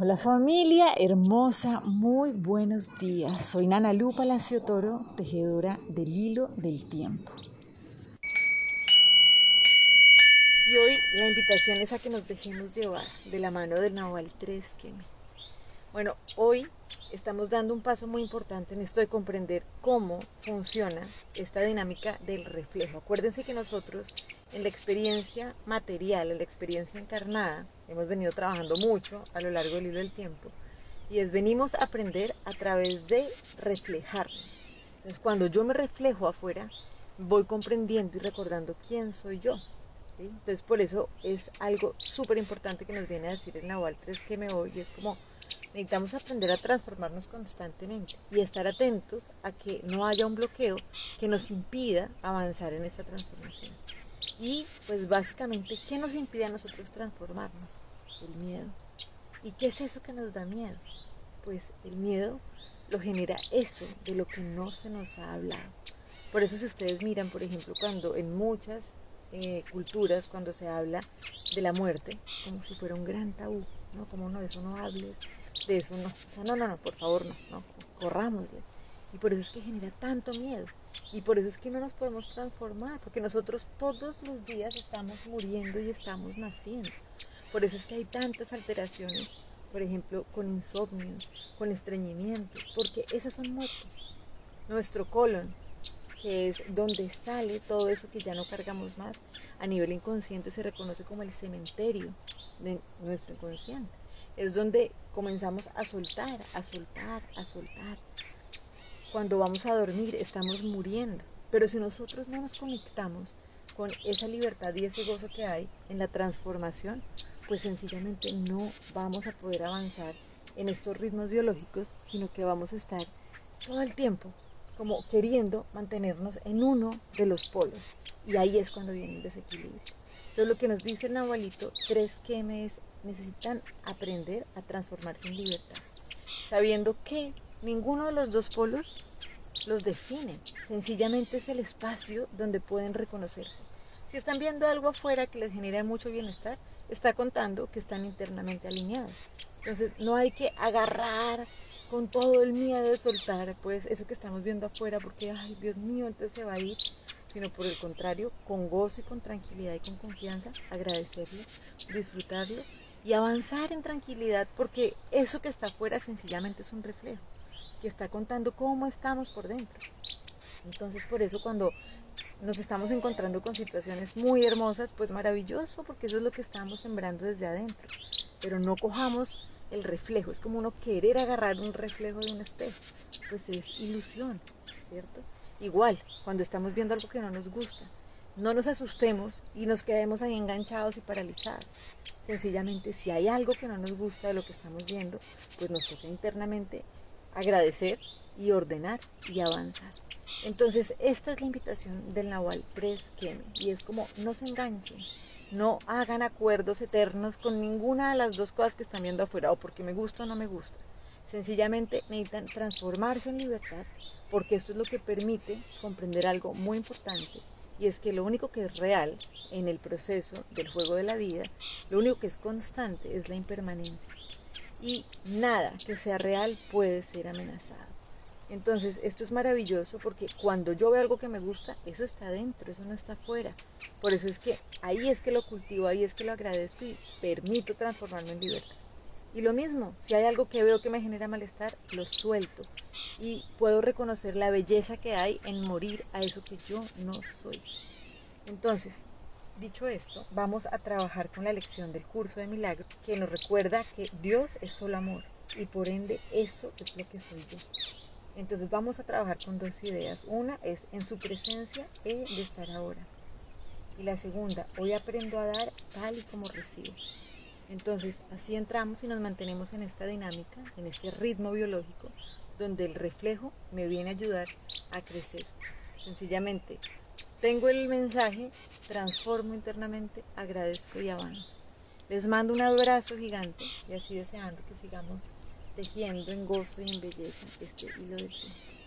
Hola familia hermosa, muy buenos días. Soy Nana Lu Palacio Toro, tejedora del hilo del tiempo. Y hoy la invitación es a que nos dejemos llevar de la mano del Nahual 3 Bueno, hoy estamos dando un paso muy importante en esto de comprender cómo funciona esta dinámica del reflejo. Acuérdense que nosotros en la experiencia material, en la experiencia encarnada, hemos venido trabajando mucho a lo largo del hilo del tiempo y es venimos a aprender a través de reflejar. Entonces cuando yo me reflejo afuera, voy comprendiendo y recordando quién soy yo. Entonces por eso es algo súper importante que nos viene a decir el Nahual 3 que me voy y es como necesitamos aprender a transformarnos constantemente y estar atentos a que no haya un bloqueo que nos impida avanzar en esa transformación. Y pues básicamente, ¿qué nos impide a nosotros transformarnos? El miedo. ¿Y qué es eso que nos da miedo? Pues el miedo lo genera eso de lo que no se nos ha hablado. Por eso si ustedes miran, por ejemplo, cuando en muchas eh, culturas, cuando se habla de la muerte, como si fuera un gran tabú, ¿no? Como no, de eso no hables, de eso no, no, no, no, por favor, no, no, corrámosle. Y por eso es que genera tanto miedo. Y por eso es que no nos podemos transformar, porque nosotros todos los días estamos muriendo y estamos naciendo. Por eso es que hay tantas alteraciones, por ejemplo, con insomnio, con estreñimientos, porque esas son muertes. Nuestro colon, que es donde sale todo eso que ya no cargamos más, a nivel inconsciente se reconoce como el cementerio de nuestro inconsciente. Es donde comenzamos a soltar, a soltar, a soltar, cuando vamos a dormir estamos muriendo. Pero si nosotros no nos conectamos con esa libertad y ese gozo que hay en la transformación, pues sencillamente no vamos a poder avanzar en estos ritmos biológicos, sino que vamos a estar todo el tiempo como queriendo mantenernos en uno de los polos. Y ahí es cuando viene el desequilibrio. Entonces lo que nos dice el Nahualito, tres es necesitan aprender a transformarse en libertad, sabiendo que Ninguno de los dos polos los define, sencillamente es el espacio donde pueden reconocerse. Si están viendo algo afuera que les genera mucho bienestar, está contando que están internamente alineados. Entonces no hay que agarrar con todo el miedo de soltar pues eso que estamos viendo afuera porque ay Dios mío entonces se va a ir sino por el contrario con gozo y con tranquilidad y con confianza agradecerlo disfrutarlo y avanzar en tranquilidad porque eso que está afuera sencillamente es un reflejo que está contando cómo estamos por dentro. Entonces por eso cuando nos estamos encontrando con situaciones muy hermosas, pues maravilloso, porque eso es lo que estamos sembrando desde adentro. Pero no cojamos el reflejo, es como uno querer agarrar un reflejo de un espejo, pues es ilusión, ¿cierto? Igual, cuando estamos viendo algo que no nos gusta, no nos asustemos y nos quedemos ahí enganchados y paralizados. Sencillamente, si hay algo que no nos gusta de lo que estamos viendo, pues nos toca internamente agradecer y ordenar y avanzar. Entonces, esta es la invitación del Nahual 3 y es como no se enganchen, no hagan acuerdos eternos con ninguna de las dos cosas que están viendo afuera, o porque me gusta o no me gusta. Sencillamente necesitan transformarse en libertad, porque esto es lo que permite comprender algo muy importante, y es que lo único que es real en el proceso del juego de la vida, lo único que es constante es la impermanencia y nada que sea real puede ser amenazado. Entonces, esto es maravilloso porque cuando yo veo algo que me gusta, eso está dentro, eso no está afuera. Por eso es que ahí es que lo cultivo, ahí es que lo agradezco y permito transformarme en libertad. Y lo mismo, si hay algo que veo que me genera malestar, lo suelto y puedo reconocer la belleza que hay en morir a eso que yo no soy. Entonces, Dicho esto, vamos a trabajar con la lección del curso de milagros que nos recuerda que Dios es solo amor y por ende eso es lo que soy yo. Entonces vamos a trabajar con dos ideas. Una es en su presencia he de estar ahora. Y la segunda, hoy aprendo a dar tal y como recibo. Entonces así entramos y nos mantenemos en esta dinámica, en este ritmo biológico, donde el reflejo me viene a ayudar a crecer. Sencillamente tengo el mensaje, transformo internamente, agradezco y avanzo. Les mando un abrazo gigante y así deseando que sigamos tejiendo en gozo y en belleza este hilo de tiempo.